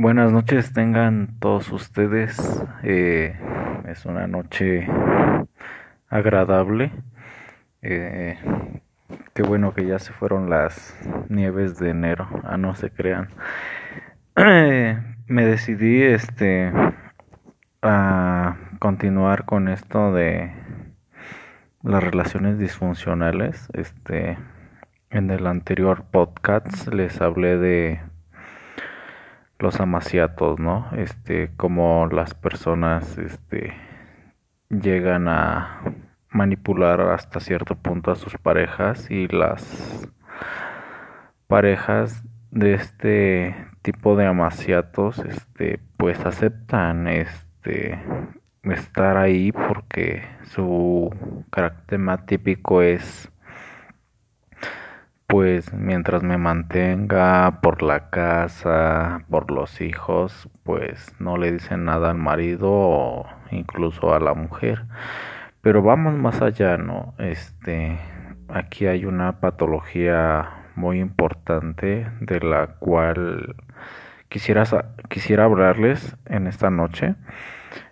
Buenas noches tengan todos ustedes. Eh, es una noche agradable. Eh, qué bueno que ya se fueron las nieves de enero. Ah, no se crean. Me decidí este a continuar con esto de las relaciones disfuncionales. Este en el anterior podcast les hablé de los amaciatos, ¿no? Este, como las personas, este, llegan a manipular hasta cierto punto a sus parejas y las parejas de este tipo de amaciatos, este, pues aceptan, este, estar ahí porque su carácter más típico es pues mientras me mantenga por la casa, por los hijos, pues no le dicen nada al marido o incluso a la mujer. Pero vamos más allá, ¿no? Este, aquí hay una patología muy importante de la cual quisiera, quisiera hablarles en esta noche.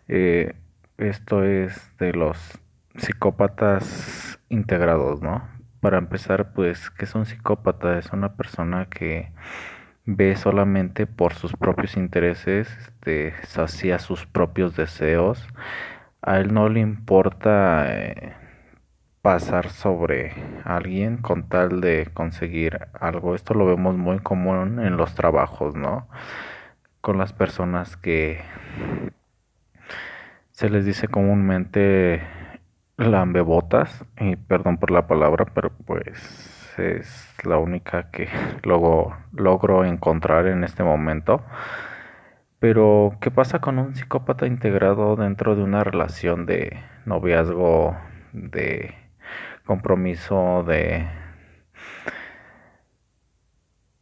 Eh, esto es de los psicópatas integrados, ¿no? Para empezar, pues, que es un psicópata? Es una persona que ve solamente por sus propios intereses, este, sacia sus propios deseos. A él no le importa eh, pasar sobre alguien con tal de conseguir algo. Esto lo vemos muy común en los trabajos, ¿no? Con las personas que se les dice comúnmente lambebotas, y perdón por la palabra, pero pues es la única que luego logro encontrar en este momento. Pero, ¿qué pasa con un psicópata integrado dentro de una relación de noviazgo, de compromiso, de...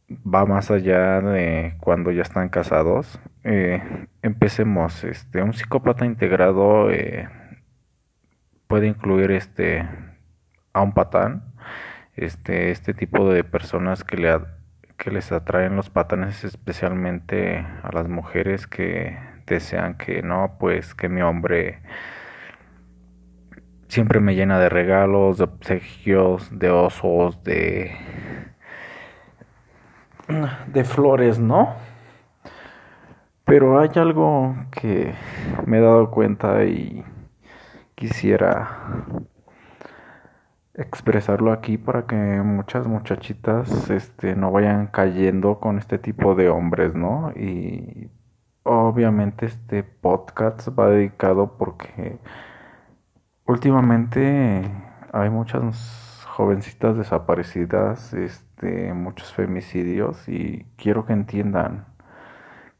va más allá de cuando ya están casados? Eh, empecemos, este, un psicópata integrado... Eh, puede incluir este a un patán, este, este tipo de personas que le que les atraen los patanes especialmente a las mujeres que desean que no, pues que mi hombre siempre me llena de regalos, de obsequios, de osos, de de flores, ¿no? Pero hay algo que me he dado cuenta y quisiera expresarlo aquí para que muchas muchachitas este no vayan cayendo con este tipo de hombres, ¿no? Y obviamente este podcast va dedicado porque últimamente hay muchas jovencitas desaparecidas, este muchos femicidios y quiero que entiendan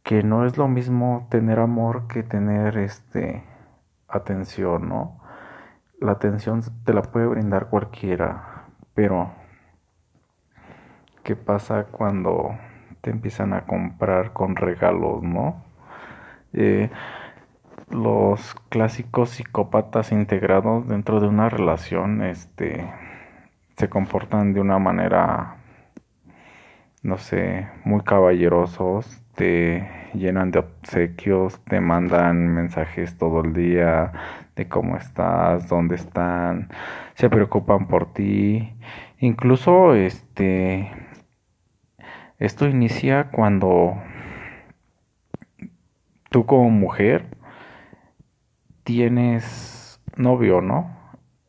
que no es lo mismo tener amor que tener este atención, ¿no? La atención te la puede brindar cualquiera, pero ¿qué pasa cuando te empiezan a comprar con regalos, ¿no? Eh, los clásicos psicópatas integrados dentro de una relación, este, se comportan de una manera, no sé, muy caballerosos, te llenan de obsequios, te mandan mensajes todo el día de cómo estás, dónde están, se preocupan por ti. Incluso este esto inicia cuando tú como mujer tienes novio, ¿no?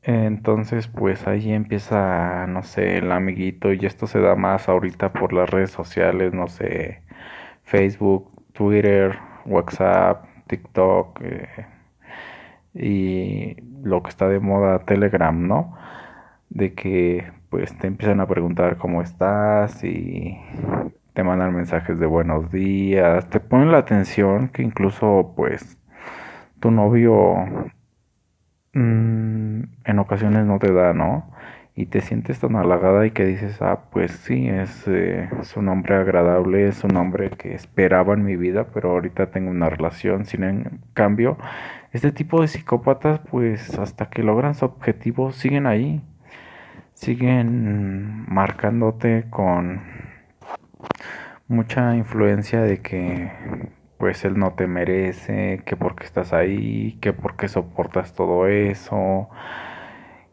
Entonces, pues ahí empieza, no sé, el amiguito y esto se da más ahorita por las redes sociales, no sé, Facebook, Twitter, WhatsApp, TikTok eh, y lo que está de moda Telegram, ¿no? De que pues te empiezan a preguntar cómo estás y te mandan mensajes de buenos días, te ponen la atención que incluso pues tu novio mm, en ocasiones no te da, ¿no? y te sientes tan halagada y que dices, ah, pues sí, es, eh, es un hombre agradable, es un hombre que esperaba en mi vida, pero ahorita tengo una relación. Sin en cambio, este tipo de psicópatas, pues hasta que logran su objetivo, siguen ahí, siguen marcándote con mucha influencia de que pues él no te merece, que porque estás ahí, que porque soportas todo eso,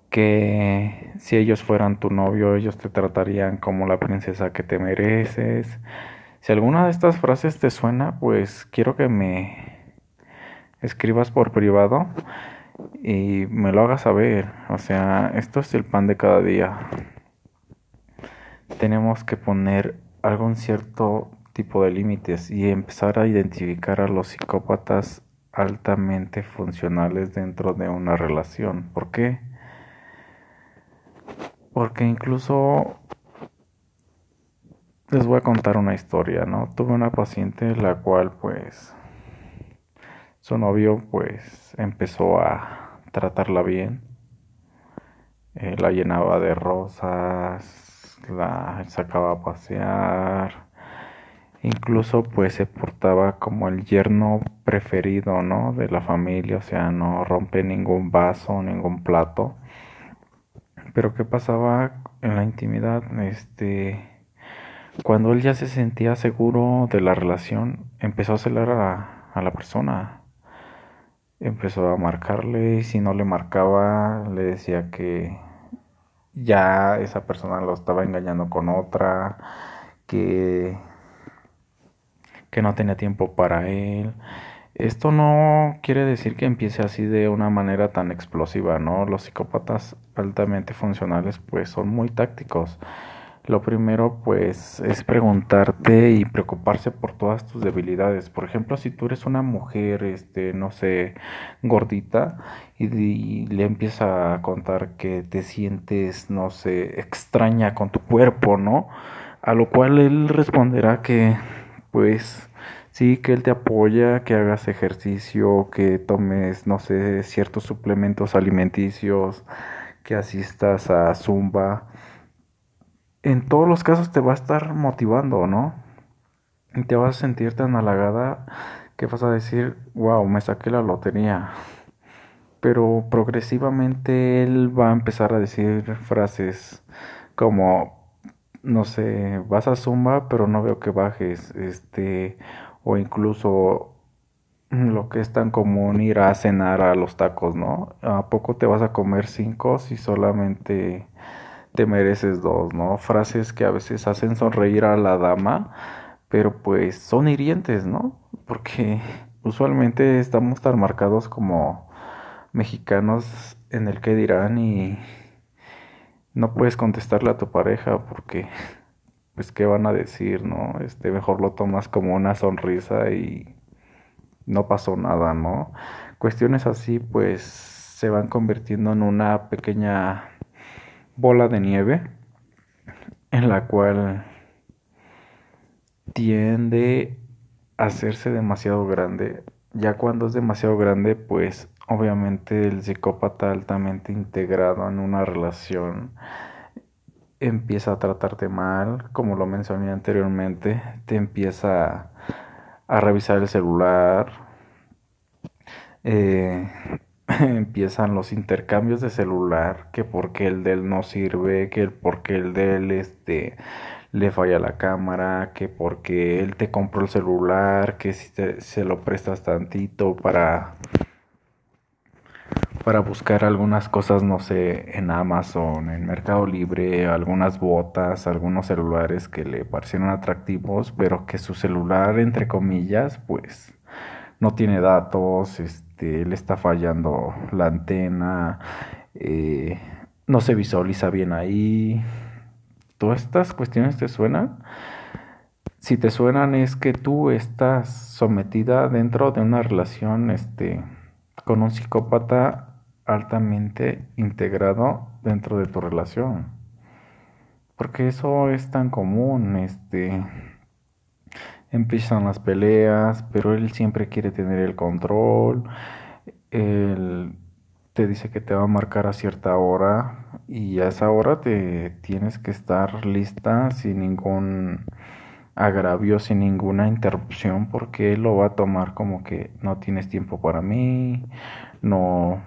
que si ellos fueran tu novio, ellos te tratarían como la princesa que te mereces. Si alguna de estas frases te suena, pues quiero que me escribas por privado y me lo hagas saber. O sea, esto es el pan de cada día. Tenemos que poner algún cierto tipo de límites y empezar a identificar a los psicópatas altamente funcionales dentro de una relación. ¿Por qué? Porque incluso les voy a contar una historia, ¿no? Tuve una paciente la cual pues su novio pues empezó a tratarla bien, eh, la llenaba de rosas, la sacaba a pasear, Incluso pues se portaba como el yerno preferido, ¿no? De la familia, o sea, no rompe ningún vaso, ningún plato. Pero ¿qué pasaba en la intimidad? Este, cuando él ya se sentía seguro de la relación, empezó a celar a, a la persona. Empezó a marcarle y si no le marcaba, le decía que ya esa persona lo estaba engañando con otra, que que no tenía tiempo para él. Esto no quiere decir que empiece así de una manera tan explosiva, ¿no? Los psicópatas altamente funcionales pues son muy tácticos. Lo primero pues es preguntarte y preocuparse por todas tus debilidades. Por ejemplo, si tú eres una mujer, este, no sé, gordita y, y le empieza a contar que te sientes, no sé, extraña con tu cuerpo, ¿no? A lo cual él responderá que pues sí, que él te apoya, que hagas ejercicio, que tomes, no sé, ciertos suplementos alimenticios, que asistas a zumba. En todos los casos te va a estar motivando, ¿no? Y te vas a sentir tan halagada que vas a decir, wow, me saqué la lotería. Pero progresivamente él va a empezar a decir frases como no sé, vas a Zumba, pero no veo que bajes, este, o incluso lo que es tan común ir a cenar a los tacos, ¿no? ¿A poco te vas a comer cinco si solamente te mereces dos, ¿no? Frases que a veces hacen sonreír a la dama, pero pues son hirientes, ¿no? Porque usualmente estamos tan marcados como mexicanos en el que dirán y no puedes contestarle a tu pareja porque pues qué van a decir, ¿no? Este, mejor lo tomas como una sonrisa y no pasó nada, ¿no? Cuestiones así pues se van convirtiendo en una pequeña bola de nieve en la cual tiende a hacerse demasiado grande. Ya cuando es demasiado grande, pues obviamente el psicópata altamente integrado en una relación empieza a tratarte mal, como lo mencioné anteriormente, te empieza a, revisar el celular, eh, empiezan los intercambios de celular, que porque el de él no sirve, que porque el de él este, le falla la cámara, que porque él te compró el celular, que si te, se lo prestas tantito para para buscar algunas cosas, no sé, en Amazon, en Mercado Libre, algunas botas, algunos celulares que le parecieron atractivos, pero que su celular, entre comillas, pues no tiene datos, este, le está fallando la antena, eh, no se visualiza bien ahí. ¿Todas estas cuestiones te suenan? Si te suenan es que tú estás sometida dentro de una relación este, con un psicópata altamente integrado dentro de tu relación. Porque eso es tan común, este empiezan las peleas, pero él siempre quiere tener el control. Él te dice que te va a marcar a cierta hora y a esa hora te tienes que estar lista sin ningún agravio, sin ninguna interrupción, porque él lo va a tomar como que no tienes tiempo para mí, no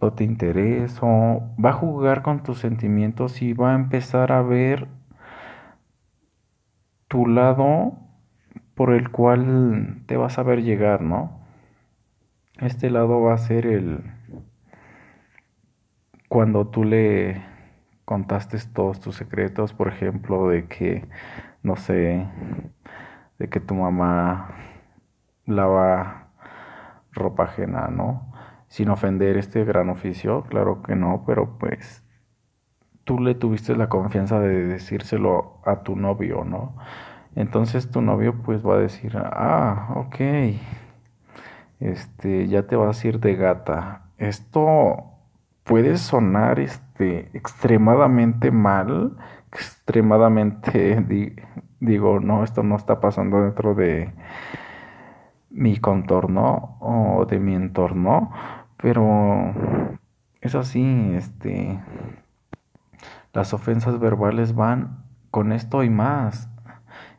no te interesa, va a jugar con tus sentimientos y va a empezar a ver tu lado por el cual te vas a ver llegar, ¿no? Este lado va a ser el cuando tú le contaste todos tus secretos, por ejemplo, de que, no sé, de que tu mamá lava ropa ajena, ¿no? Sin ofender este gran oficio, claro que no, pero pues tú le tuviste la confianza de decírselo a tu novio, ¿no? Entonces tu novio pues va a decir, ah, ok, este, ya te vas a ir de gata. Esto puede sonar este extremadamente mal, extremadamente digo, no, esto no está pasando dentro de mi contorno o de mi entorno, pero es así, este las ofensas verbales van con esto y más.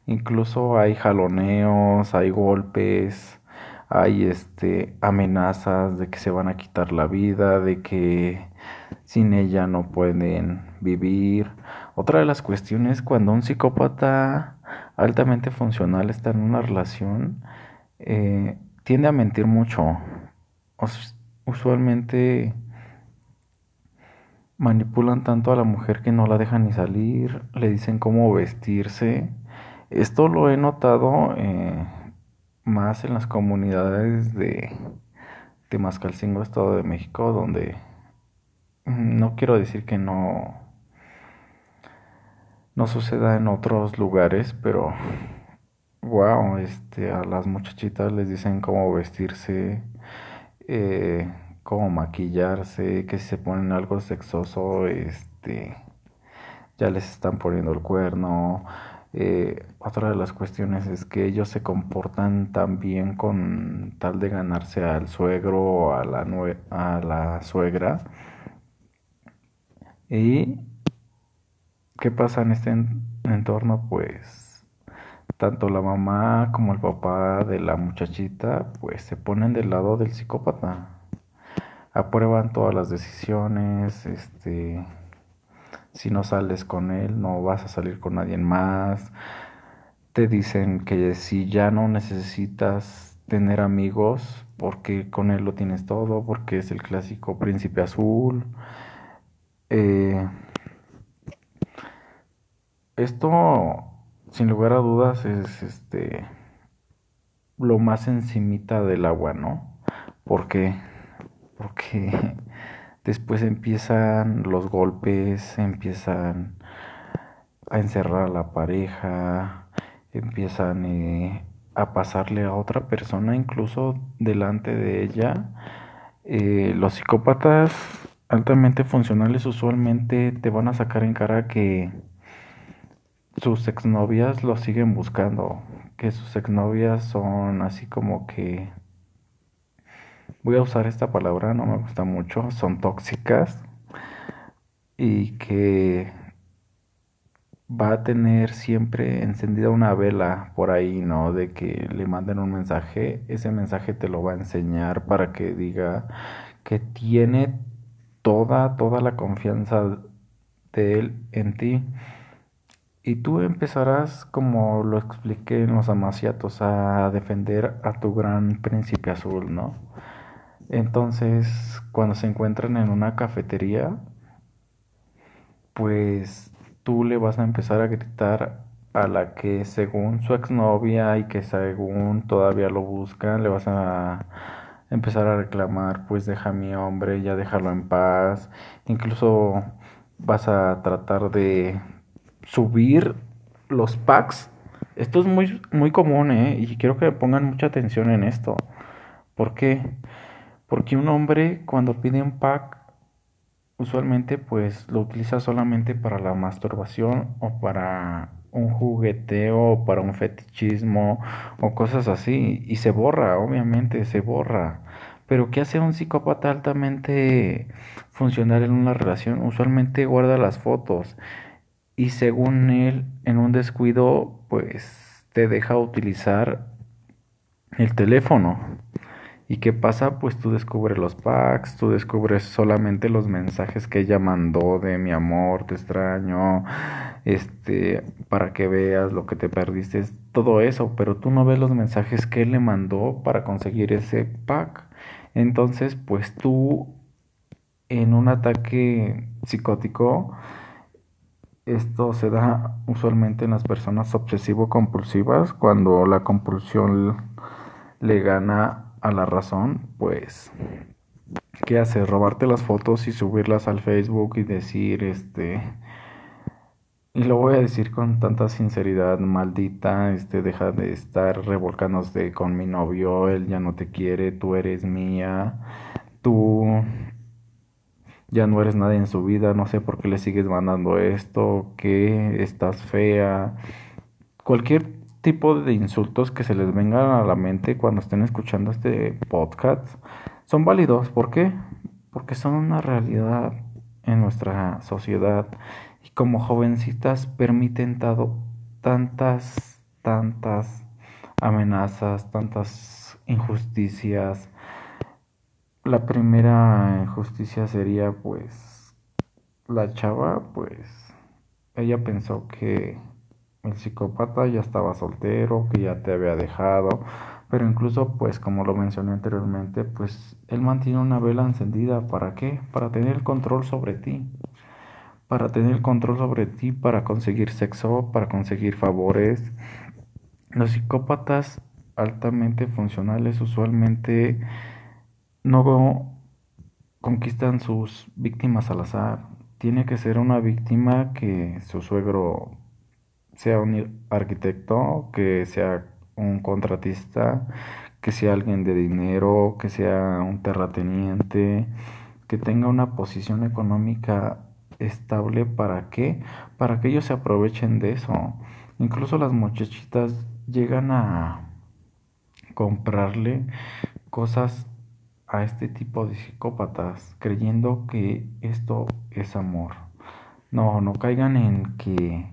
Incluso hay jaloneos, hay golpes, hay este amenazas de que se van a quitar la vida, de que sin ella no pueden vivir. Otra de las cuestiones cuando un psicópata altamente funcional está en una relación, eh, tiende a mentir mucho. Usualmente manipulan tanto a la mujer que no la dejan ni salir, le dicen cómo vestirse. Esto lo he notado eh, más en las comunidades de Temascalcingo, Estado de México, donde mm, no quiero decir que no no suceda en otros lugares, pero wow, este a las muchachitas les dicen cómo vestirse, eh, cómo maquillarse, que si se ponen algo sexoso, este ya les están poniendo el cuerno eh, otra de las cuestiones es que ellos se comportan también con tal de ganarse al suegro o a la, a la suegra. ¿Y qué pasa en este entorno? Pues tanto la mamá como el papá de la muchachita pues se ponen del lado del psicópata. Aprueban todas las decisiones, este si no sales con él, no vas a salir con nadie más. Te dicen que si ya no necesitas tener amigos, porque con él lo tienes todo, porque es el clásico príncipe azul. Eh, esto, sin lugar a dudas, es este lo más encimita del agua, ¿no? Porque, porque Después empiezan los golpes, empiezan a encerrar a la pareja, empiezan eh, a pasarle a otra persona incluso delante de ella. Eh, los psicópatas altamente funcionales usualmente te van a sacar en cara que sus exnovias lo siguen buscando, que sus exnovias son así como que voy a usar esta palabra, no me gusta mucho, son tóxicas y que va a tener siempre encendida una vela por ahí, ¿no? De que le manden un mensaje, ese mensaje te lo va a enseñar para que diga que tiene toda, toda la confianza de él en ti. Y tú empezarás, como lo expliqué en los amaciatos, a defender a tu gran príncipe azul, ¿no? Entonces, cuando se encuentran en una cafetería, pues tú le vas a empezar a gritar a la que según su exnovia y que según todavía lo buscan, le vas a empezar a reclamar, pues deja a mi hombre, ya déjalo en paz. Incluso vas a tratar de subir los packs. Esto es muy, muy común, ¿eh? Y quiero que pongan mucha atención en esto. ¿Por qué? Porque un hombre cuando pide un pack, usualmente pues lo utiliza solamente para la masturbación o para un jugueteo o para un fetichismo o cosas así. Y se borra, obviamente, se borra. Pero ¿qué hace un psicópata altamente funcional en una relación? Usualmente guarda las fotos y según él, en un descuido, pues te deja utilizar el teléfono ¿Y qué pasa? Pues tú descubres los packs, tú descubres solamente los mensajes que ella mandó de mi amor, te extraño, este, para que veas lo que te perdiste, todo eso, pero tú no ves los mensajes que él le mandó para conseguir ese pack. Entonces, pues tú en un ataque psicótico, esto se da usualmente en las personas obsesivo-compulsivas cuando la compulsión le gana a la razón, pues, ¿qué hace? Robarte las fotos y subirlas al Facebook y decir, este, y lo voy a decir con tanta sinceridad, maldita, este, deja de estar revolcándote con mi novio, él ya no te quiere, tú eres mía, tú ya no eres nadie en su vida, no sé por qué le sigues mandando esto, que estás fea, cualquier tipo de insultos que se les vengan a la mente cuando estén escuchando este podcast son válidos. ¿Por qué? Porque son una realidad en nuestra sociedad y como jovencitas permiten tantas, tantas amenazas, tantas injusticias. La primera injusticia sería pues la chava pues ella pensó que el psicópata ya estaba soltero, que ya te había dejado, pero incluso pues como lo mencioné anteriormente, pues él mantiene una vela encendida, ¿para qué? Para tener el control sobre ti. Para tener el control sobre ti, para conseguir sexo, para conseguir favores. Los psicópatas altamente funcionales usualmente no conquistan sus víctimas al azar. Tiene que ser una víctima que su suegro sea un arquitecto, que sea un contratista, que sea alguien de dinero, que sea un terrateniente, que tenga una posición económica estable. ¿Para qué? Para que ellos se aprovechen de eso. Incluso las muchachitas llegan a comprarle cosas a este tipo de psicópatas creyendo que esto es amor. No, no caigan en que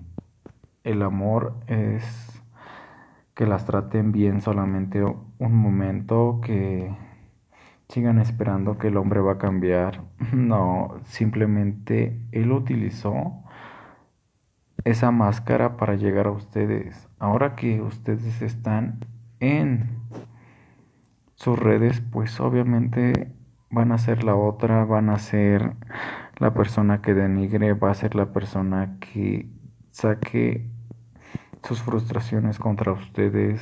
el amor es que las traten bien solamente un momento, que sigan esperando que el hombre va a cambiar. No, simplemente él utilizó esa máscara para llegar a ustedes. Ahora que ustedes están en sus redes, pues obviamente van a ser la otra, van a ser la persona que denigre, va a ser la persona que saque sus frustraciones contra ustedes,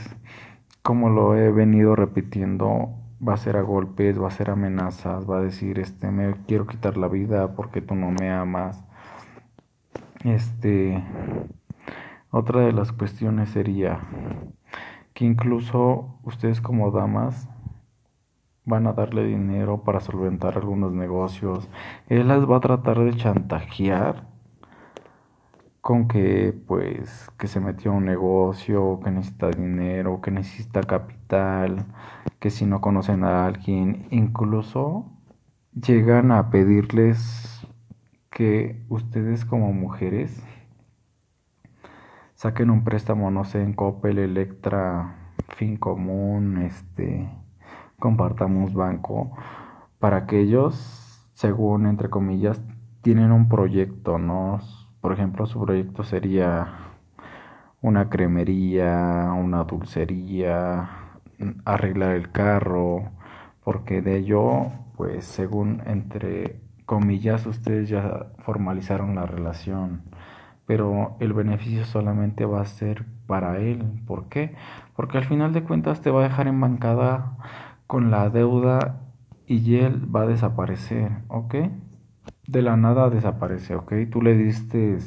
como lo he venido repitiendo, va a ser a golpes, va a ser amenazas, va a decir, este, me quiero quitar la vida porque tú no me amas. Este, otra de las cuestiones sería que incluso ustedes como damas van a darle dinero para solventar algunos negocios. Él las va a tratar de chantajear con que pues que se metió a un negocio, que necesita dinero, que necesita capital, que si no conocen a alguien, incluso llegan a pedirles que ustedes como mujeres saquen un préstamo, no sé, en Coppel, Electra, Fin Común, este, compartamos banco, para que ellos, según entre comillas, tienen un proyecto, ¿no? Por ejemplo, su proyecto sería una cremería, una dulcería, arreglar el carro, porque de ello, pues según entre comillas, ustedes ya formalizaron la relación, pero el beneficio solamente va a ser para él. ¿Por qué? Porque al final de cuentas te va a dejar embancada con la deuda y él va a desaparecer, ¿ok? de la nada desaparece, ¿ok? Tú le diste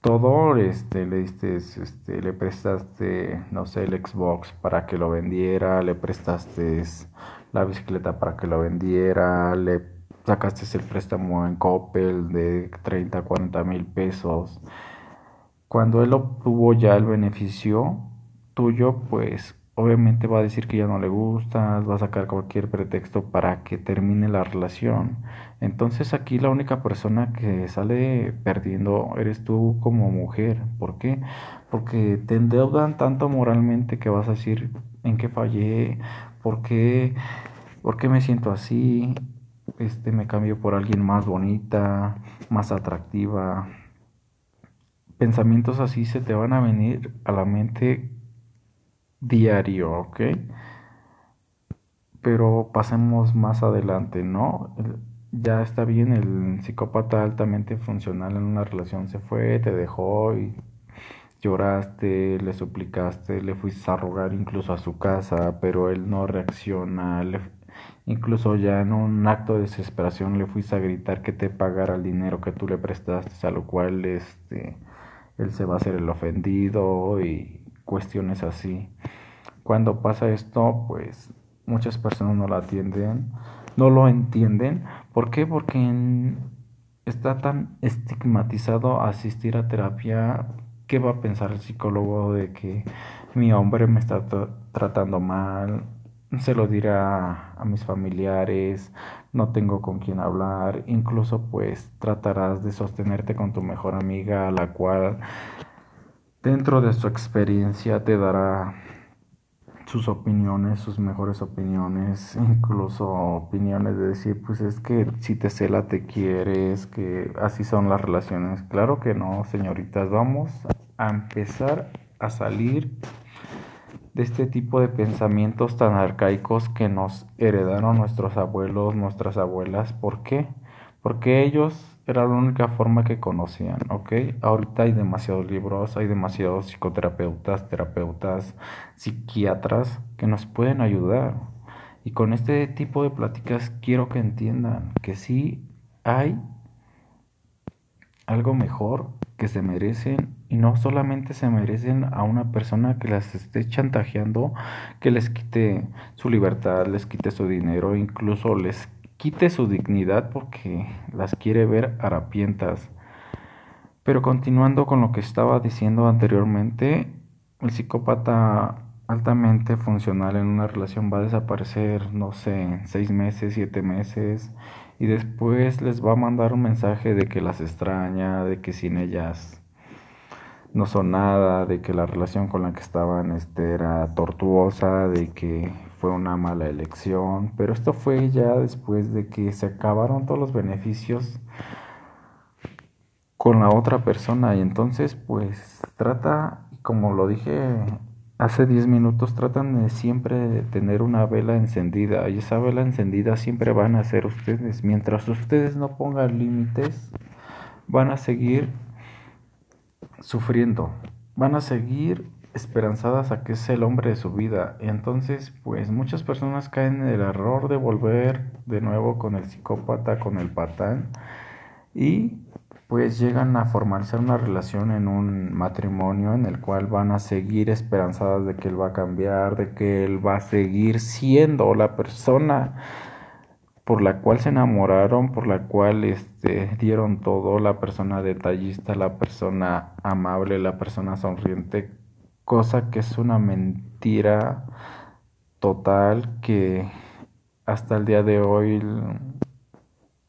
todo, este, le diste, este, le prestaste, no sé, el Xbox para que lo vendiera, le prestaste la bicicleta para que lo vendiera, le sacaste el préstamo en Coppel de 30, 40 mil pesos. Cuando él obtuvo ya el beneficio tuyo, pues obviamente va a decir que ya no le gustas, va a sacar cualquier pretexto para que termine la relación. Entonces aquí la única persona que sale perdiendo eres tú como mujer. ¿Por qué? Porque te endeudan tanto moralmente que vas a decir en qué fallé, ¿Por qué, ¿Por qué me siento así? Este, me cambio por alguien más bonita, más atractiva. Pensamientos así se te van a venir a la mente diario, ¿ok? Pero pasemos más adelante, ¿no? Ya está bien, el psicópata altamente funcional en una relación se fue, te dejó y lloraste, le suplicaste, le fuiste a rogar incluso a su casa, pero él no reacciona, incluso ya en un acto de desesperación le fuiste a gritar que te pagara el dinero que tú le prestaste, a lo cual este él se va a hacer el ofendido y cuestiones así. Cuando pasa esto, pues muchas personas no la atienden, no lo entienden. ¿Por qué? Porque está tan estigmatizado asistir a terapia. ¿Qué va a pensar el psicólogo de que mi hombre me está tratando mal? Se lo dirá a mis familiares, no tengo con quién hablar, incluso pues tratarás de sostenerte con tu mejor amiga, la cual dentro de su experiencia te dará sus opiniones, sus mejores opiniones, incluso opiniones de decir, pues es que si te cela te quieres, que así son las relaciones. Claro que no, señoritas, vamos a empezar a salir de este tipo de pensamientos tan arcaicos que nos heredaron nuestros abuelos, nuestras abuelas. ¿Por qué? Porque ellos era la única forma que conocían, ¿ok? Ahorita hay demasiados libros, hay demasiados psicoterapeutas, terapeutas, psiquiatras que nos pueden ayudar. Y con este tipo de pláticas quiero que entiendan que sí hay algo mejor que se merecen y no solamente se merecen a una persona que las esté chantajeando, que les quite su libertad, les quite su dinero, incluso les quite su dignidad porque las quiere ver harapientas. Pero continuando con lo que estaba diciendo anteriormente, el psicópata altamente funcional en una relación va a desaparecer, no sé, seis meses, siete meses, y después les va a mandar un mensaje de que las extraña, de que sin ellas no son nada, de que la relación con la que estaban este, era tortuosa, de que fue una mala elección, pero esto fue ya después de que se acabaron todos los beneficios con la otra persona. Y entonces pues trata, como lo dije hace 10 minutos, tratan de siempre tener una vela encendida. Y esa vela encendida siempre van a ser ustedes. Mientras ustedes no pongan límites, van a seguir sufriendo, van a seguir esperanzadas a que es el hombre de su vida. Entonces, pues muchas personas caen en el error de volver de nuevo con el psicópata, con el patán y pues llegan a formalizar una relación en un matrimonio en el cual van a seguir esperanzadas de que él va a cambiar, de que él va a seguir siendo la persona por la cual se enamoraron, por la cual este, dieron todo, la persona detallista, la persona amable, la persona sonriente, cosa que es una mentira total que hasta el día de hoy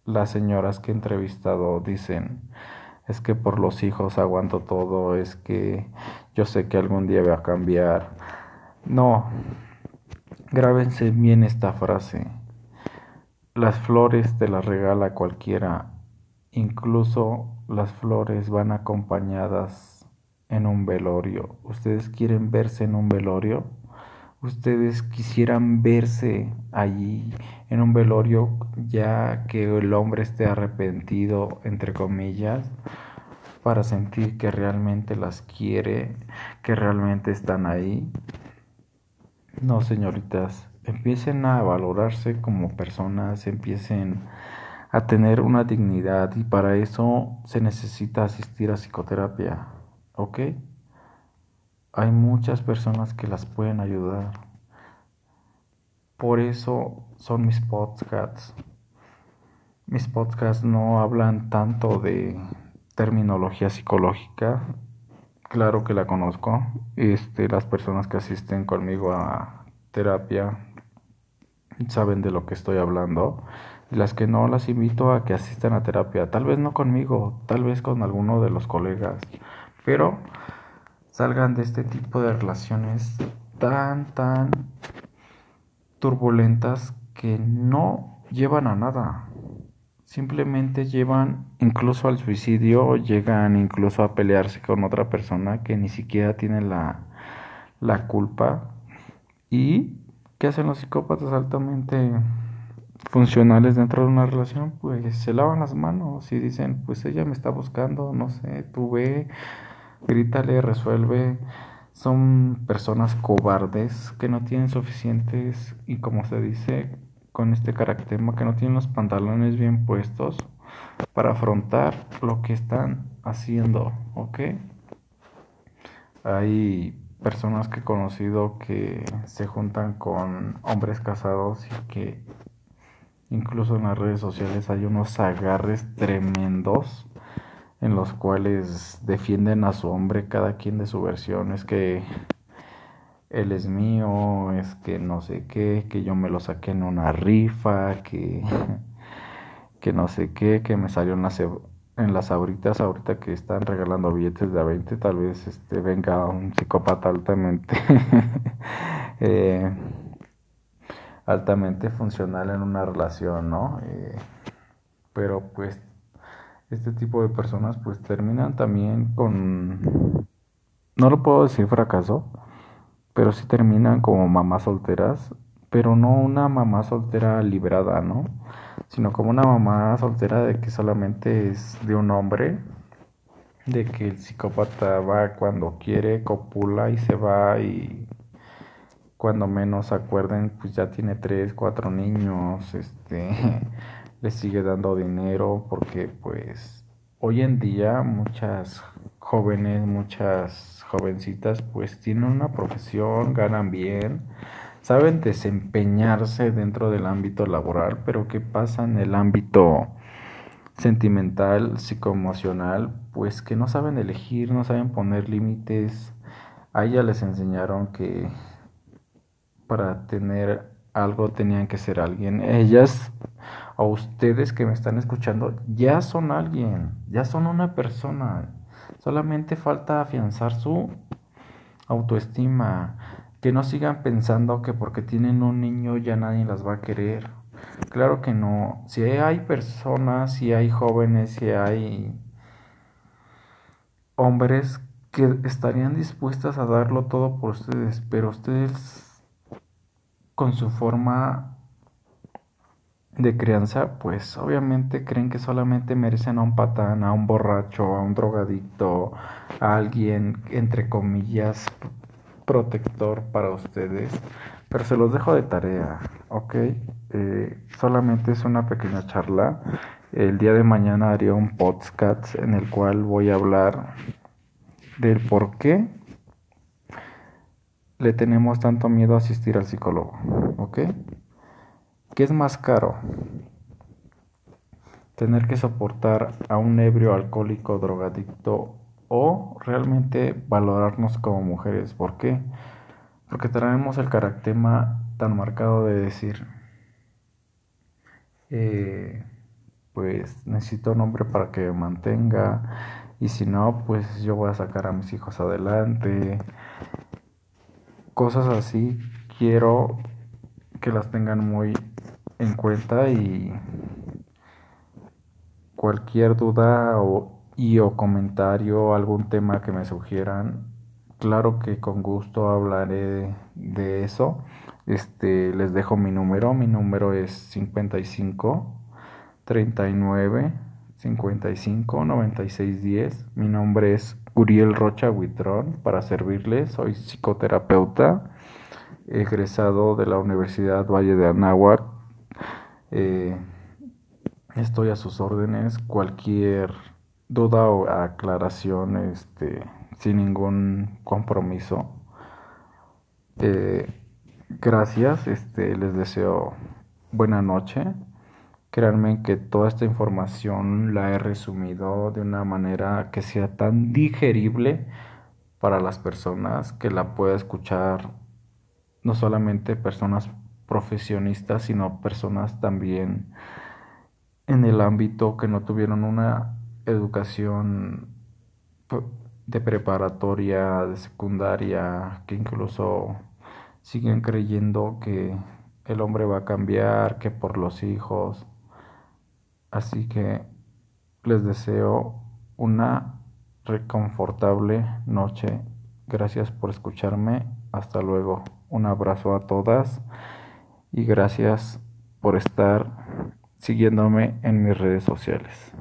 las señoras que he entrevistado dicen es que por los hijos aguanto todo, es que yo sé que algún día va a cambiar. No, grábense bien esta frase. Las flores te las regala cualquiera, incluso las flores van acompañadas en un velorio. ¿Ustedes quieren verse en un velorio? ¿Ustedes quisieran verse allí en un velorio ya que el hombre esté arrepentido, entre comillas, para sentir que realmente las quiere, que realmente están ahí? No, señoritas, empiecen a valorarse como personas, empiecen a tener una dignidad y para eso se necesita asistir a psicoterapia, ¿ok? Hay muchas personas que las pueden ayudar. Por eso son mis podcasts. Mis podcasts no hablan tanto de terminología psicológica. Claro que la conozco. Este, las personas que asisten conmigo a terapia saben de lo que estoy hablando. Las que no, las invito a que asistan a terapia. Tal vez no conmigo, tal vez con alguno de los colegas. Pero salgan de este tipo de relaciones tan, tan turbulentas que no llevan a nada. Simplemente llevan incluso al suicidio, llegan incluso a pelearse con otra persona que ni siquiera tiene la, la culpa. ¿Y qué hacen los psicópatas altamente funcionales dentro de una relación? Pues se lavan las manos y dicen, pues ella me está buscando, no sé, tú ve, grítale, resuelve son personas cobardes que no tienen suficientes y como se dice con este carácter que no tienen los pantalones bien puestos para afrontar lo que están haciendo, ¿ok? Hay personas que he conocido que se juntan con hombres casados y que incluso en las redes sociales hay unos agarres tremendos en los cuales defienden a su hombre cada quien de su versión. Es que él es mío, es que no sé qué, que yo me lo saqué en una rifa, que, que no sé qué, que me salió en las, en las ahoritas, ahorita que están regalando billetes de a 20, tal vez este, venga un psicópata altamente, eh, altamente funcional en una relación, ¿no? Eh, pero pues este tipo de personas pues terminan también con, no lo puedo decir fracaso, pero sí terminan como mamás solteras, pero no una mamá soltera liberada, ¿no? Sino como una mamá soltera de que solamente es de un hombre, de que el psicópata va cuando quiere, copula y se va y cuando menos acuerden pues ya tiene tres, cuatro niños, este le sigue dando dinero porque pues hoy en día muchas jóvenes, muchas jovencitas pues tienen una profesión, ganan bien, saben desempeñarse dentro del ámbito laboral, pero ¿qué pasa en el ámbito sentimental, psicoemocional? Pues que no saben elegir, no saben poner límites. A ella les enseñaron que para tener algo tenían que ser alguien. Ellas a ustedes que me están escuchando, ya son alguien, ya son una persona. Solamente falta afianzar su autoestima. Que no sigan pensando que porque tienen un niño ya nadie las va a querer. Claro que no. Si hay personas, si hay jóvenes, si hay hombres que estarían dispuestas a darlo todo por ustedes, pero ustedes con su forma de crianza, pues obviamente creen que solamente merecen a un patán, a un borracho, a un drogadicto, a alguien, entre comillas, protector para ustedes. Pero se los dejo de tarea, ¿ok? Eh, solamente es una pequeña charla. El día de mañana haré un podcast en el cual voy a hablar del por qué le tenemos tanto miedo a asistir al psicólogo, ¿ok? ¿Qué es más caro? Tener que soportar a un ebrio alcohólico drogadicto o realmente valorarnos como mujeres. ¿Por qué? Porque traemos el carácter tan marcado de decir, eh, pues necesito un hombre para que me mantenga y si no, pues yo voy a sacar a mis hijos adelante. Cosas así quiero que las tengan muy en cuenta y cualquier duda o, y o comentario, algún tema que me sugieran, claro que con gusto hablaré de, eso. Este, les dejo mi número, mi número es 55 39 55 96 10. Mi nombre es Uriel Rocha Huitrón para servirles. Soy psicoterapeuta egresado de la Universidad Valle de Anáhuac eh, estoy a sus órdenes. Cualquier duda o aclaración, este, sin ningún compromiso. Eh, gracias, este, les deseo buena noche. Créanme que toda esta información la he resumido de una manera que sea tan digerible para las personas que la pueda escuchar no solamente personas profesionistas, sino personas también en el ámbito que no tuvieron una educación de preparatoria, de secundaria, que incluso siguen creyendo que el hombre va a cambiar, que por los hijos. Así que les deseo una reconfortable noche. Gracias por escucharme. Hasta luego. Un abrazo a todas y gracias por estar siguiéndome en mis redes sociales.